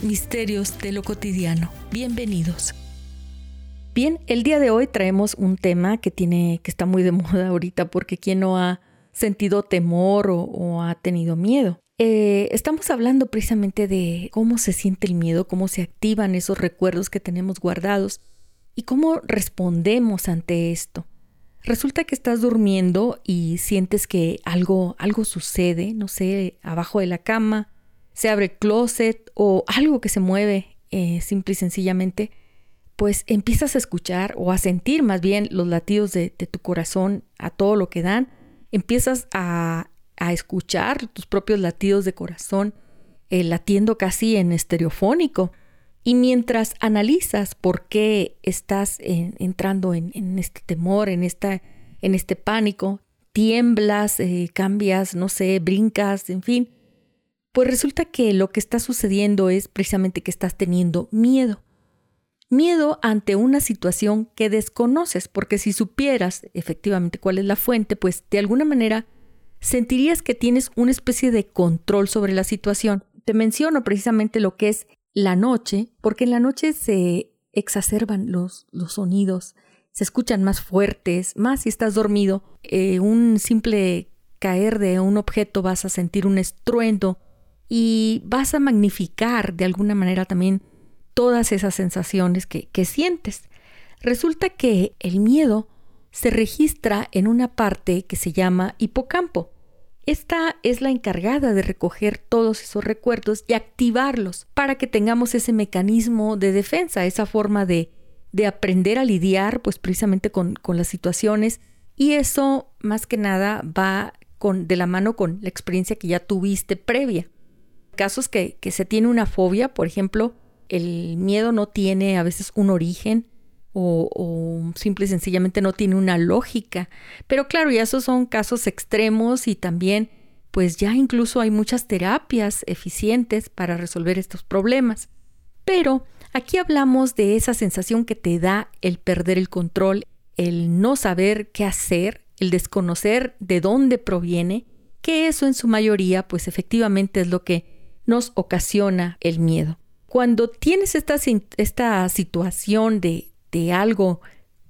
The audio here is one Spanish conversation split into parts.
Misterios de lo Cotidiano. Bienvenidos. Bien, el día de hoy traemos un tema que tiene, que está muy de moda ahorita porque quien no ha sentido temor o, ha tenido miedo. Eh, estamos hablando precisamente de cómo se siente el miedo, cómo se activan esos recuerdos que tenemos guardados y cómo respondemos ante esto. Resulta que estás durmiendo y sientes que algo, algo sucede, no sé, abajo de la cama, se abre el closet o algo que se mueve eh, simple y sencillamente, pues empiezas a escuchar o a sentir más bien los latidos de, tu corazón a todo lo que dan, empiezas a, escuchar tus propios latidos de corazón eh, latiendo casi en estereofónico. Y mientras analizas por qué estás entrando en, este temor, en, esta, en este pánico, tiemblas, eh, cambias, no sé, brincas, en fin, pues resulta que lo que está sucediendo es precisamente que estás teniendo miedo. Miedo ante una situación que desconoces, porque si supieras efectivamente cuál es la fuente, pues de alguna manera sentirías que tienes una especie de control sobre la situación. Te menciono precisamente lo que es la noche, porque en la noche se exacerban los, los sonidos, se escuchan más fuertes, más si estás dormido. Eh, un simple caer de un objeto vas a sentir un estruendo y vas a magnificar de alguna manera también todas esas sensaciones que, sientes. Resulta que el miedo se registra en una parte que se llama hipocampo. Esta es la encargada de recoger todos esos recuerdos y activarlos para que tengamos ese mecanismo de defensa, esa forma de, de aprender a lidiar pues precisamente con, con, las situaciones y eso más que nada va con, de la mano con la experiencia que ya tuviste previa casos que, se tiene una fobia, por ejemplo, el miedo no tiene a veces un origen o, o, simple y sencillamente no tiene una lógica. Pero claro, ya esos son casos extremos y también pues ya incluso hay muchas terapias eficientes para resolver estos problemas. Pero aquí hablamos de esa sensación que te da el perder el control, el no saber qué hacer, el desconocer de dónde proviene, que eso en su mayoría pues efectivamente es lo que nos ocasiona el miedo. Cuando tienes esta, esta situación de, de algo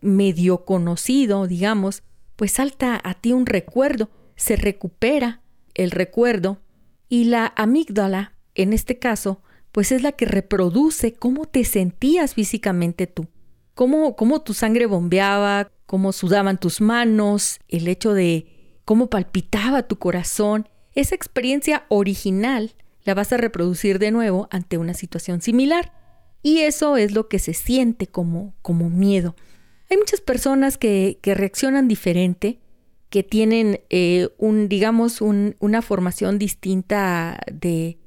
medio conocido, digamos, pues salta a ti un recuerdo, se recupera el recuerdo y la amígdala, en este caso, pues es la que reproduce cómo te sentías físicamente tú, cómo, cómo tu sangre bombeaba, cómo sudaban tus manos, el hecho de cómo palpitaba tu corazón. Esa experiencia original la vas a reproducir de nuevo ante una situación similar. Y eso es lo que se siente como, como miedo. Hay muchas personas que, que reaccionan diferente, que tienen eh, un, digamos, una formación distinta de,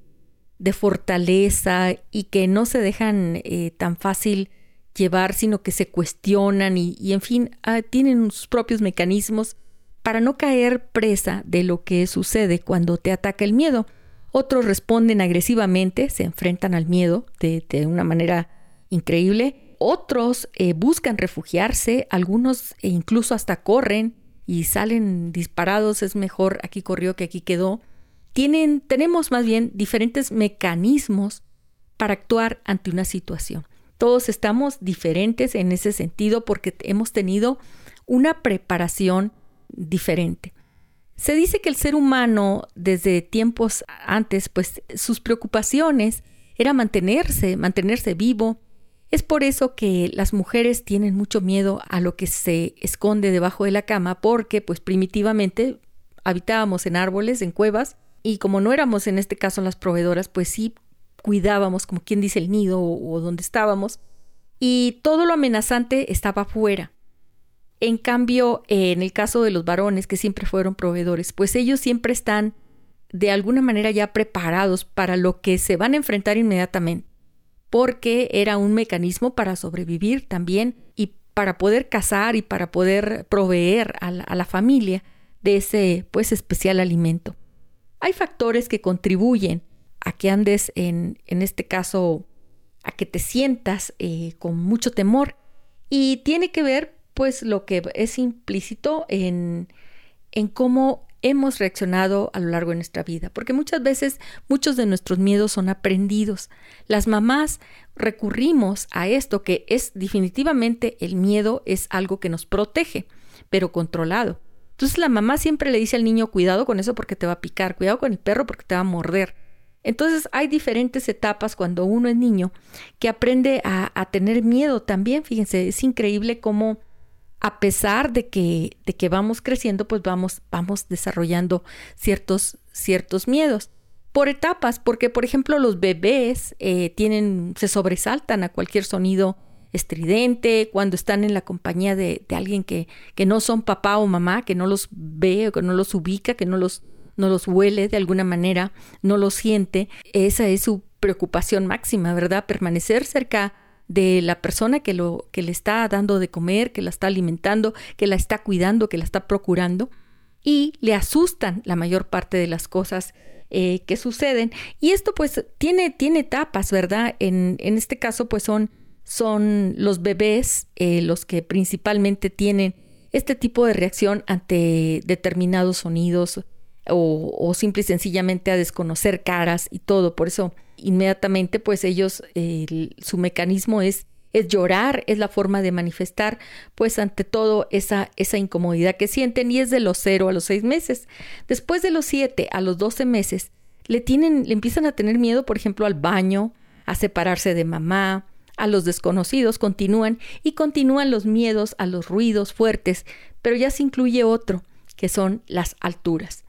de, fortaleza y que no se dejan eh, tan fácil llevar, sino que se cuestionan y, y en fin, ah, tienen sus propios mecanismos para no caer presa de lo que sucede cuando te ataca el miedo. Otros responden agresivamente, se enfrentan al miedo de, una manera increíble. Otros eh, buscan refugiarse, algunos e incluso hasta corren y salen disparados, es mejor aquí corrió que aquí quedó. Tienen, tenemos más bien diferentes mecanismos para actuar ante una situación. Todos estamos diferentes en ese sentido porque hemos tenido una preparación diferente. Se dice que el ser humano desde tiempos antes, pues sus preocupaciones era mantenerse, mantenerse vivo. Es por eso que las mujeres tienen mucho miedo a lo que se esconde debajo de la cama, porque pues primitivamente habitábamos en árboles, en cuevas, y como no éramos en este caso las proveedoras, pues sí cuidábamos, como quien dice, el nido o, o donde estábamos, y todo lo amenazante estaba afuera. En cambio, en el caso de los varones que siempre fueron proveedores, pues ellos siempre están de alguna manera ya preparados para lo que se van a enfrentar inmediatamente, porque era un mecanismo para sobrevivir también y para poder cazar y para poder proveer a la, a la familia de ese pues especial alimento. Hay factores que contribuyen a que andes en, en este caso, a que te sientas eh, con mucho temor y tiene que ver pues lo que es implícito en, en cómo hemos reaccionado a lo largo de nuestra vida, porque muchas veces muchos de nuestros miedos son aprendidos. Las mamás recurrimos a esto que es definitivamente el miedo es algo que nos protege, pero controlado. Entonces la mamá siempre le dice al niño, cuidado con eso porque te va a picar, cuidado con el perro porque te va a morder. Entonces hay diferentes etapas cuando uno es niño que aprende a, tener miedo también. Fíjense, es increíble cómo a pesar de que, de que vamos creciendo, pues vamos, vamos desarrollando ciertos, ciertos miedos por etapas, porque por ejemplo los bebés eh, tienen, se sobresaltan a cualquier sonido estridente, cuando están en la compañía de, de alguien que, que, no son papá o mamá, que no los ve o que no los ubica, que no los, no los huele de alguna manera, no los siente, esa es su preocupación máxima, ¿verdad? Permanecer cerca de la persona que, lo, que le está dando de comer, que la está alimentando, que la está cuidando, que la está procurando, y le asustan la mayor parte de las cosas eh, que suceden. Y esto pues tiene, tiene etapas, ¿verdad? En, en este caso pues son son los bebés eh, los que principalmente tienen este tipo de reacción ante determinados sonidos o, simple y sencillamente a desconocer caras y todo. Por eso inmediatamente pues ellos, su mecanismo es, es llorar, es la forma de manifestar pues ante todo esa, esa incomodidad que sienten y es de los cero a los seis meses. Después de los siete a los doce meses le tienen, le empiezan a tener miedo por ejemplo al baño, a separarse de mamá, a los desconocidos continúan y continúan los miedos a los ruidos fuertes, pero ya se incluye otro, que son las alturas.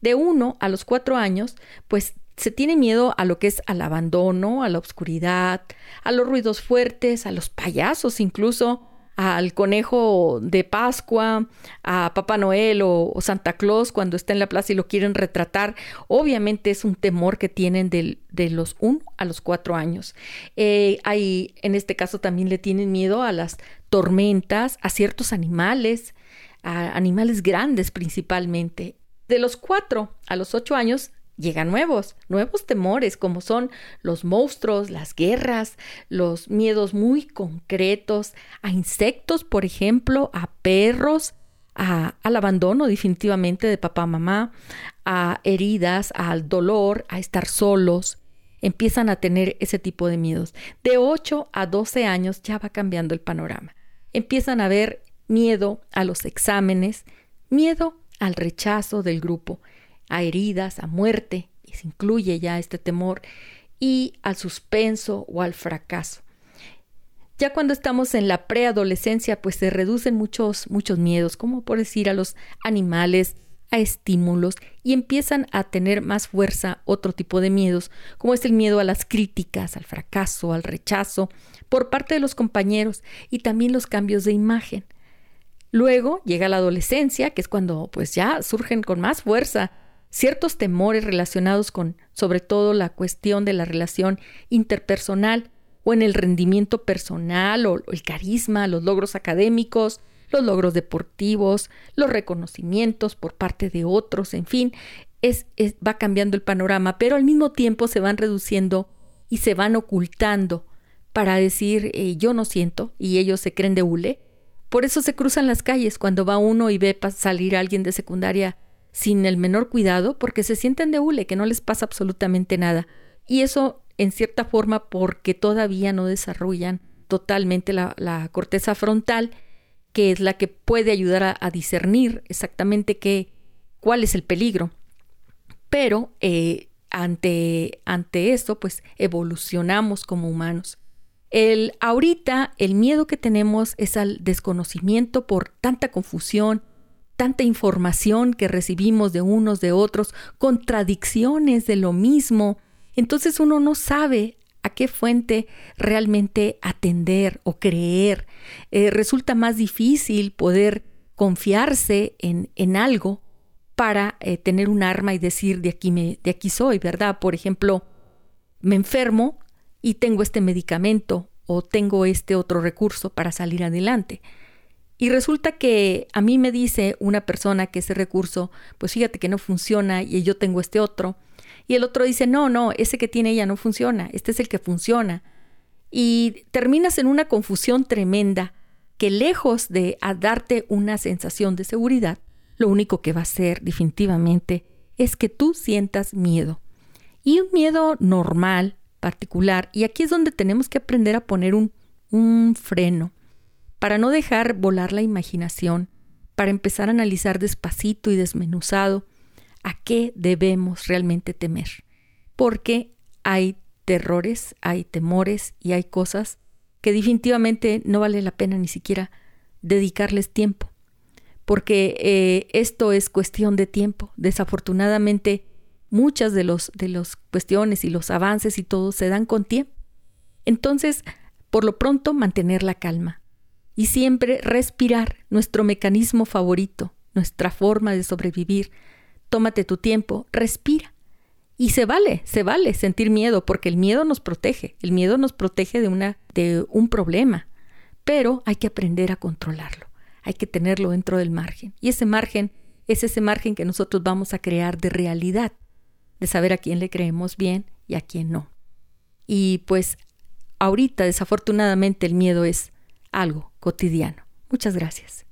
De uno a los cuatro años, pues se tiene miedo a lo que es al abandono, a la oscuridad, a los ruidos fuertes, a los payasos incluso, al conejo de Pascua, a Papá Noel o, Santa Claus cuando está en la plaza y lo quieren retratar. Obviamente es un temor que tienen de, los 1 a los 4 años. Eh, hay, en este caso también le tienen miedo a las tormentas, a ciertos animales, a animales grandes principalmente. De los 4 a los 8 años llegan nuevos, nuevos temores, como son los monstruos, las guerras, los miedos muy concretos a insectos, por ejemplo, a perros, al abandono definitivamente de papá, mamá, a heridas, al dolor, a estar solos. Empiezan a tener ese tipo de miedos. De 8 a 12 años ya va cambiando el panorama. Empiezan a ver miedo a los exámenes, miedo al rechazo del grupo, a heridas, a muerte, y se incluye ya este temor, y al suspenso o al fracaso. Ya cuando estamos en la preadolescencia, pues se reducen muchos, muchos miedos, como por decir a los animales, a estímulos, y empiezan a tener más fuerza otro tipo de miedos, como es el miedo a las críticas, al fracaso, al rechazo, por parte de los compañeros, y también los cambios de imagen. Luego llega la adolescencia, que es cuando pues ya surgen con más fuerza ciertos temores relacionados con, sobre todo, la cuestión de la relación interpersonal o en el rendimiento personal o el carisma, los logros académicos, los logros deportivos, los reconocimientos por parte de otros, en fin, es, va cambiando el panorama, pero al mismo tiempo se van reduciendo y se van ocultando para decir eh, yo no siento y ellos se creen de hule. Por eso se cruzan las calles cuando va uno y ve salir a alguien de secundaria sin el menor cuidado porque se sienten de hule, que no les pasa absolutamente nada. Y eso, en cierta forma, porque todavía no desarrollan totalmente la, corteza frontal, que es la que puede ayudar a, discernir exactamente qué, cuál es el peligro. Pero eh, ante, ante esto, pues evolucionamos como humanos. El, ahorita el miedo que tenemos es al desconocimiento por tanta confusión, tanta información que recibimos de unos de otros, contradicciones de lo mismo, entonces uno no sabe a qué fuente realmente atender o creer. Eh, resulta más difícil poder confiarse en, en algo para eh, tener un arma y decir de aquí, me, de aquí soy, ¿verdad? Por ejemplo, me enfermo y tengo este medicamento o tengo este otro recurso para salir adelante. Y resulta que a mí me dice una persona que ese recurso, pues fíjate que no funciona y yo tengo este otro. Y el otro dice, no, no, ese que tiene ella no funciona, este es el que funciona. Y terminas en una confusión tremenda que lejos de darte una sensación de seguridad, lo único que va a hacer definitivamente es que tú sientas miedo. Y un miedo normal, particular, y aquí es donde tenemos que aprender a poner un, un freno para no dejar volar la imaginación, para empezar a analizar despacito y desmenuzado a qué debemos realmente temer. Porque hay terrores, hay temores y hay cosas que definitivamente no vale la pena ni siquiera dedicarles tiempo. Porque eh, esto es cuestión de tiempo. Desafortunadamente, muchas de las de los cuestiones y los avances y todo se dan con tiempo. Entonces, por lo pronto, mantener la calma, y siempre respirar, nuestro mecanismo favorito, nuestra forma de sobrevivir. Tómate tu tiempo, respira. Y se vale, se vale sentir miedo, porque el miedo nos protege, el miedo nos protege de, una, de un problema, pero hay que aprender a controlarlo, hay que tenerlo dentro del margen. Y ese margen es ese margen que nosotros vamos a crear de realidad, de saber a quién le creemos bien y a quién no. Y pues ahorita desafortunadamente el miedo es algo cotidiano. Muchas gracias.